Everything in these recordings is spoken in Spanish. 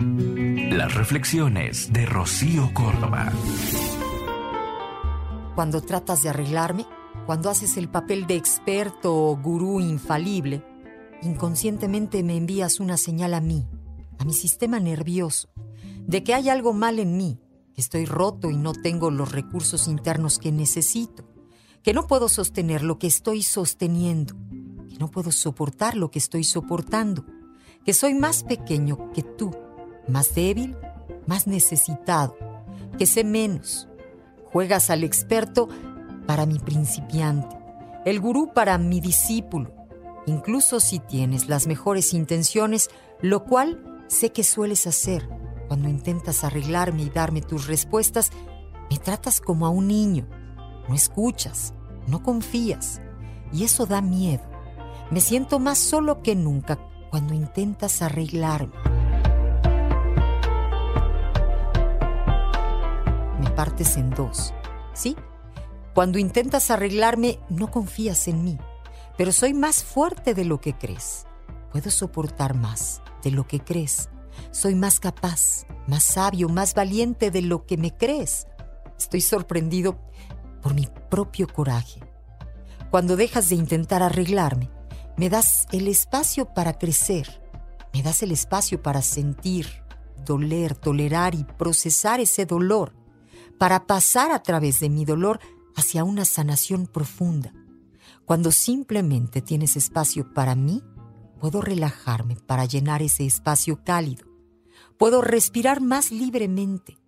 Las reflexiones de Rocío Córdoba. Cuando tratas de arreglarme, cuando haces el papel de experto o gurú infalible, inconscientemente me envías una señal a mí, a mi sistema nervioso, de que hay algo mal en mí, que estoy roto y no tengo los recursos internos que necesito, que no puedo sostener lo que estoy sosteniendo, que no puedo soportar lo que estoy soportando, que soy más pequeño que tú, más débil, más necesitado, que sé menos. Juegas al experto para mi principiante, el gurú para mi discípulo, incluso si tienes las mejores intenciones, lo cual sé que sueles hacer cuando intentas arreglarme y darme tus respuestas, me tratas como a un niño. No escuchas, no confías. Y eso da miedo. Me siento más solo que nunca cuando intentas arreglarme. Partes en dos. ¿Sí? Cuando intentas arreglarme, no confías en mí. Pero soy más fuerte de lo que crees. Puedo soportar más de lo que crees soy más capaz, más sabio, más valiente de lo que me crees. Estoy sorprendido por mi propio coraje. Cuando dejas de intentar arreglarme, me das el espacio para crecer, me das el espacio para sentir, doler, tolerar y procesar ese dolor, para pasar a través de mi dolor hacia una sanación profunda. Cuando simplemente tienes espacio para mí, puedo relajarme para llenar ese espacio cálido. Puedo respirar más libremente,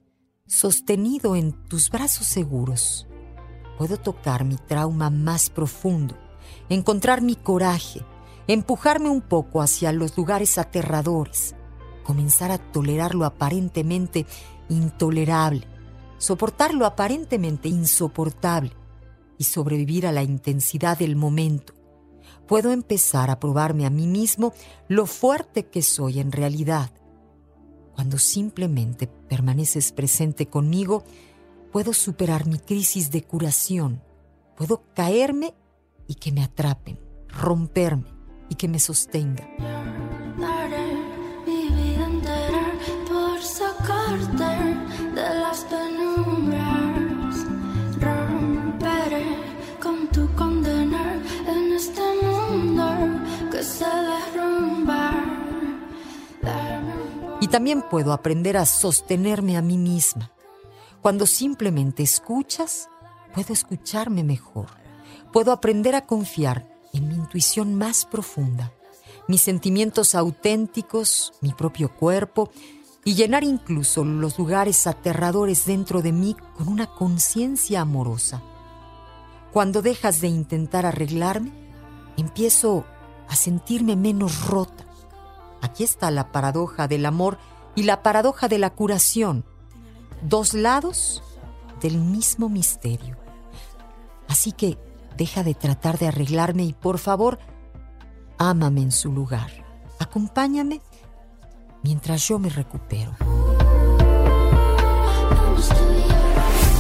sostenido en tus brazos seguros. Puedo tocar mi trauma más profundo, encontrar mi coraje, empujarme un poco hacia los lugares aterradores, comenzar a tolerar lo aparentemente intolerable, soportar lo aparentemente insoportable y sobrevivir a la intensidad del momento puedo empezar a probarme a mí mismo lo fuerte que soy en realidad. Cuando simplemente permaneces presente conmigo, puedo superar mi crisis de curación, puedo caerme y que me atrapen, romperme y que me sostenga. Y también puedo aprender a sostenerme a mí misma. Cuando simplemente escuchas, puedo escucharme mejor. Puedo aprender a confiar en mi intuición más profunda, mis sentimientos auténticos, mi propio cuerpo y llenar incluso los lugares aterradores dentro de mí con una conciencia amorosa. Cuando dejas de intentar arreglarme, empiezo a sentirme menos rota Aquí está la paradoja del amor y la paradoja de la curación. Dos lados del mismo misterio. Así que deja de tratar de arreglarme y por favor, ámame en su lugar. Acompáñame mientras yo me recupero.